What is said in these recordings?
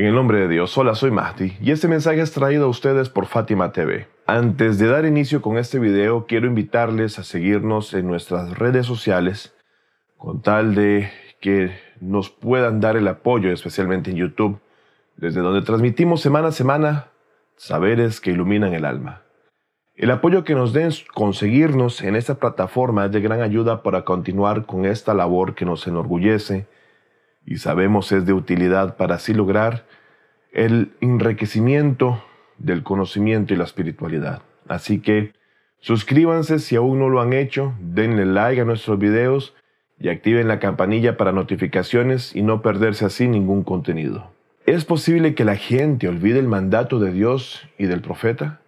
En el nombre de Dios, hola, soy Mahdi y este mensaje es traído a ustedes por Fátima TV. Antes de dar inicio con este video, quiero invitarles a seguirnos en nuestras redes sociales con tal de que nos puedan dar el apoyo, especialmente en YouTube, desde donde transmitimos semana a semana saberes que iluminan el alma. El apoyo que nos den conseguirnos en esta plataforma es de gran ayuda para continuar con esta labor que nos enorgullece y sabemos es de utilidad para así lograr el enriquecimiento del conocimiento y la espiritualidad. Así que suscríbanse si aún no lo han hecho, denle like a nuestros videos y activen la campanilla para notificaciones y no perderse así ningún contenido. ¿Es posible que la gente olvide el mandato de Dios y del profeta?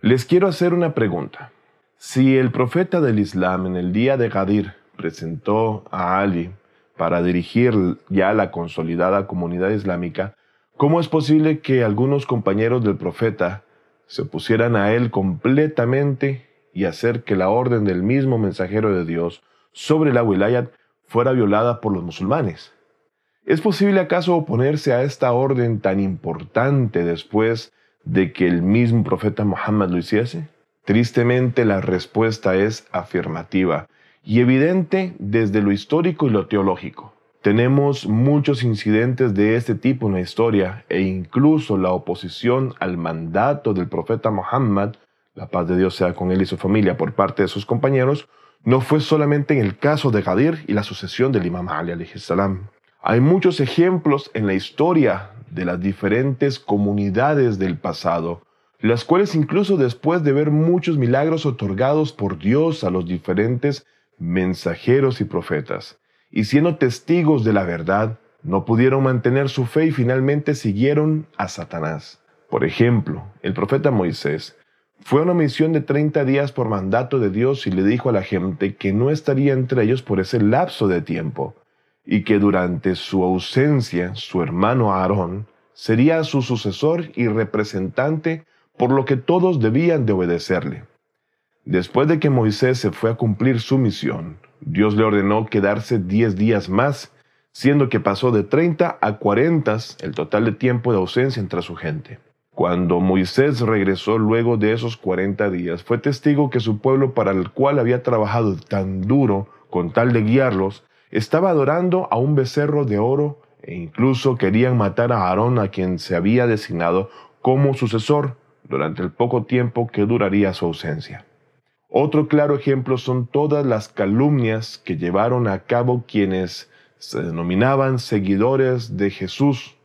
Les quiero hacer una pregunta. Si el profeta del Islam en el día de Gadir presentó a Ali para dirigir ya la consolidada comunidad islámica, ¿cómo es posible que algunos compañeros del profeta se pusieran a él completamente y hacer que la orden del mismo mensajero de Dios sobre la wilayat fuera violada por los musulmanes? ¿Es posible acaso oponerse a esta orden tan importante después de que el mismo profeta Muhammad lo hiciese? Tristemente la respuesta es afirmativa y evidente desde lo histórico y lo teológico. Tenemos muchos incidentes de este tipo en la historia e incluso la oposición al mandato del profeta Muhammad, la paz de Dios sea con él y su familia por parte de sus compañeros, no fue solamente en el caso de Gadir y la sucesión del Imam Ali salam. Hay muchos ejemplos en la historia de las diferentes comunidades del pasado las cuales incluso después de ver muchos milagros otorgados por Dios a los diferentes mensajeros y profetas, y siendo testigos de la verdad, no pudieron mantener su fe y finalmente siguieron a Satanás. Por ejemplo, el profeta Moisés fue a una misión de 30 días por mandato de Dios y le dijo a la gente que no estaría entre ellos por ese lapso de tiempo, y que durante su ausencia su hermano Aarón sería su sucesor y representante por lo que todos debían de obedecerle. Después de que Moisés se fue a cumplir su misión, Dios le ordenó quedarse diez días más, siendo que pasó de treinta a cuarenta el total de tiempo de ausencia entre su gente. Cuando Moisés regresó luego de esos cuarenta días, fue testigo que su pueblo para el cual había trabajado tan duro con tal de guiarlos, estaba adorando a un becerro de oro e incluso querían matar a Aarón a quien se había designado como sucesor durante el poco tiempo que duraría su ausencia. Otro claro ejemplo son todas las calumnias que llevaron a cabo quienes se denominaban seguidores de Jesús,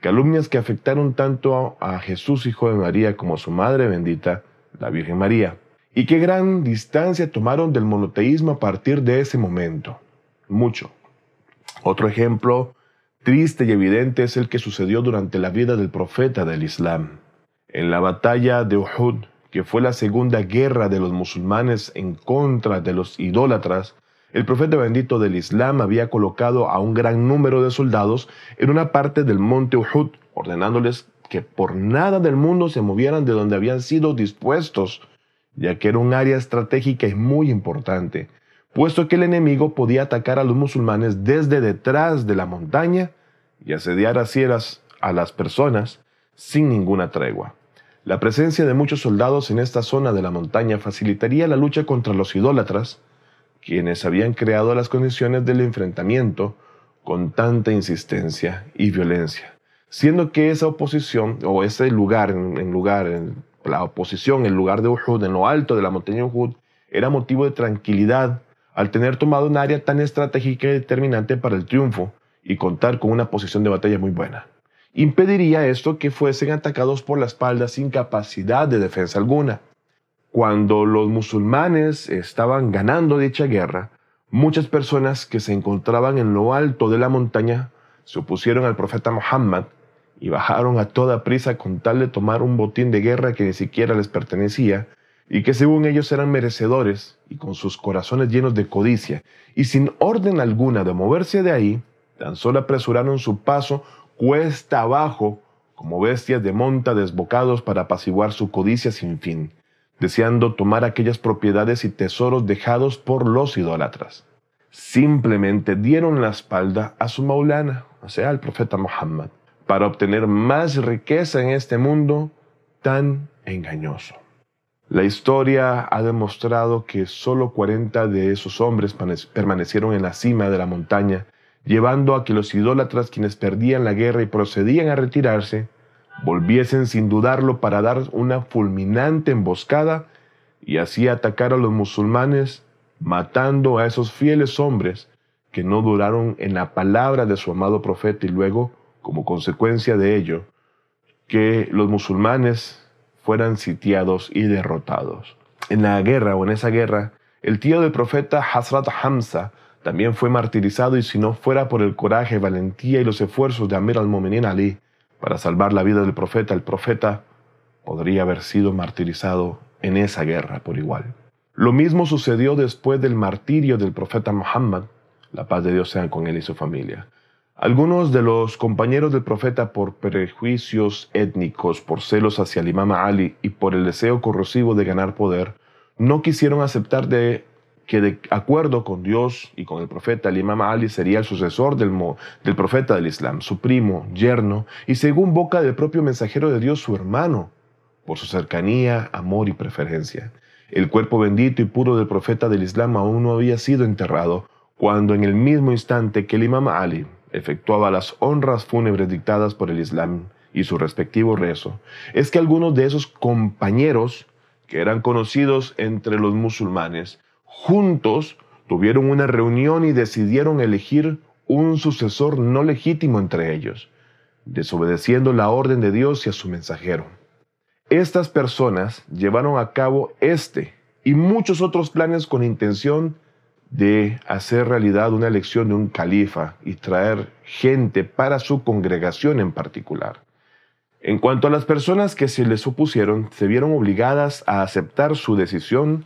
calumnias que afectaron tanto a Jesús Hijo de María como a su Madre bendita, la Virgen María, y qué gran distancia tomaron del monoteísmo a partir de ese momento. Mucho. Otro ejemplo triste y evidente es el que sucedió durante la vida del profeta del Islam. En la batalla de Uhud, que fue la segunda guerra de los musulmanes en contra de los idólatras, el profeta bendito del Islam había colocado a un gran número de soldados en una parte del monte Uhud, ordenándoles que por nada del mundo se movieran de donde habían sido dispuestos, ya que era un área estratégica y muy importante, puesto que el enemigo podía atacar a los musulmanes desde detrás de la montaña y asediar así a las personas sin ninguna tregua. La presencia de muchos soldados en esta zona de la montaña facilitaría la lucha contra los idólatras, quienes habían creado las condiciones del enfrentamiento con tanta insistencia y violencia, siendo que esa oposición o ese lugar, en, lugar, en la oposición, el lugar de Uhud, en lo alto de la montaña Uhud, era motivo de tranquilidad al tener tomado un área tan estratégica y determinante para el triunfo y contar con una posición de batalla muy buena impediría esto que fuesen atacados por la espalda sin capacidad de defensa alguna. Cuando los musulmanes estaban ganando dicha guerra, muchas personas que se encontraban en lo alto de la montaña se opusieron al profeta Muhammad y bajaron a toda prisa con tal de tomar un botín de guerra que ni siquiera les pertenecía y que según ellos eran merecedores y con sus corazones llenos de codicia y sin orden alguna de moverse de ahí, tan solo apresuraron su paso cuesta abajo como bestias de monta desbocados para apaciguar su codicia sin fin. deseando tomar aquellas propiedades y tesoros dejados por los idólatras. Simplemente dieron la espalda a su maulana, o sea, al profeta Muhammad, para obtener más riqueza en este mundo tan engañoso. La historia ha demostrado que solo 40 de esos hombres permanecieron en la cima de la montaña, llevando a que los idólatras quienes perdían la guerra y procedían a retirarse, volviesen sin dudarlo para dar una fulminante emboscada y así atacar a los musulmanes, matando a esos fieles hombres que no duraron en la palabra de su amado profeta y luego, como consecuencia de ello, que los musulmanes fueran sitiados y derrotados. En la guerra o en esa guerra, el tío del profeta Hazrat Hamza también fue martirizado y si no fuera por el coraje, valentía y los esfuerzos de Amir al-Mu'minin Ali, para salvar la vida del profeta, el profeta podría haber sido martirizado en esa guerra por igual. Lo mismo sucedió después del martirio del profeta Muhammad, la paz de Dios sea con él y su familia. Algunos de los compañeros del profeta por prejuicios étnicos, por celos hacia el imam Ali y por el deseo corrosivo de ganar poder, no quisieron aceptar de que de acuerdo con Dios y con el profeta, el imam Ali sería el sucesor del, del profeta del Islam, su primo, yerno, y según boca del propio mensajero de Dios, su hermano, por su cercanía, amor y preferencia. El cuerpo bendito y puro del profeta del Islam aún no había sido enterrado, cuando en el mismo instante que el imam Ali efectuaba las honras fúnebres dictadas por el Islam y su respectivo rezo, es que algunos de esos compañeros, que eran conocidos entre los musulmanes, juntos tuvieron una reunión y decidieron elegir un sucesor no legítimo entre ellos, desobedeciendo la orden de Dios y a su mensajero. Estas personas llevaron a cabo este y muchos otros planes con intención de hacer realidad una elección de un califa y traer gente para su congregación en particular. En cuanto a las personas que se les opusieron, se vieron obligadas a aceptar su decisión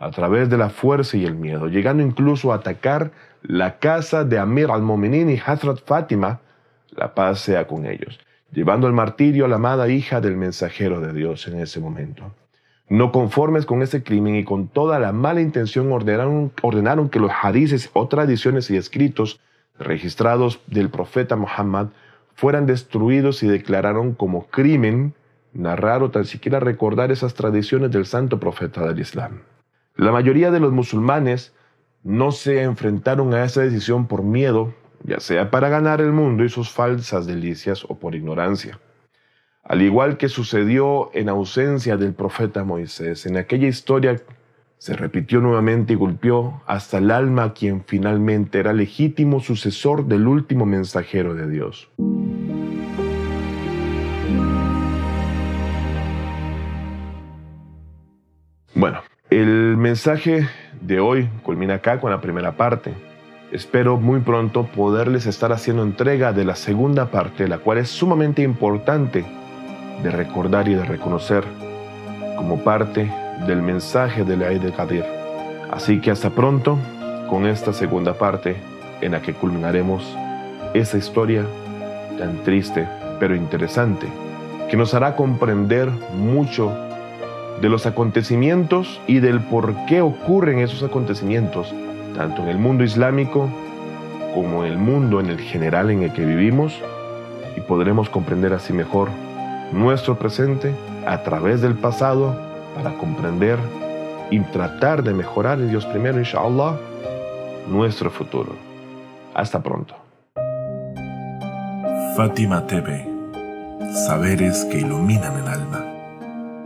a través de la fuerza y el miedo, llegando incluso a atacar la casa de Amir al-Mominin y Hazrat Fátima, la paz sea con ellos, llevando el martirio a la amada hija del mensajero de Dios en ese momento. No conformes con ese crimen y con toda la mala intención ordenaron, ordenaron que los hadices o tradiciones y escritos registrados del profeta Muhammad fueran destruidos y declararon como crimen narrar o tan siquiera recordar esas tradiciones del santo profeta del Islam. La mayoría de los musulmanes no se enfrentaron a esa decisión por miedo, ya sea para ganar el mundo y sus falsas delicias o por ignorancia. Al igual que sucedió en ausencia del profeta Moisés, en aquella historia se repitió nuevamente y golpeó hasta el alma a quien finalmente era legítimo sucesor del último mensajero de Dios. Bueno, el mensaje de hoy culmina acá con la primera parte. Espero muy pronto poderles estar haciendo entrega de la segunda parte, la cual es sumamente importante de recordar y de reconocer como parte del mensaje de la de Qadir. Así que hasta pronto con esta segunda parte en la que culminaremos esa historia tan triste pero interesante que nos hará comprender mucho de los acontecimientos y del por qué ocurren esos acontecimientos, tanto en el mundo islámico como en el mundo en el general en el que vivimos, y podremos comprender así mejor nuestro presente a través del pasado para comprender y tratar de mejorar en Dios primero, inshallah, nuestro futuro. Hasta pronto. Fátima TV, saberes que iluminan el alma.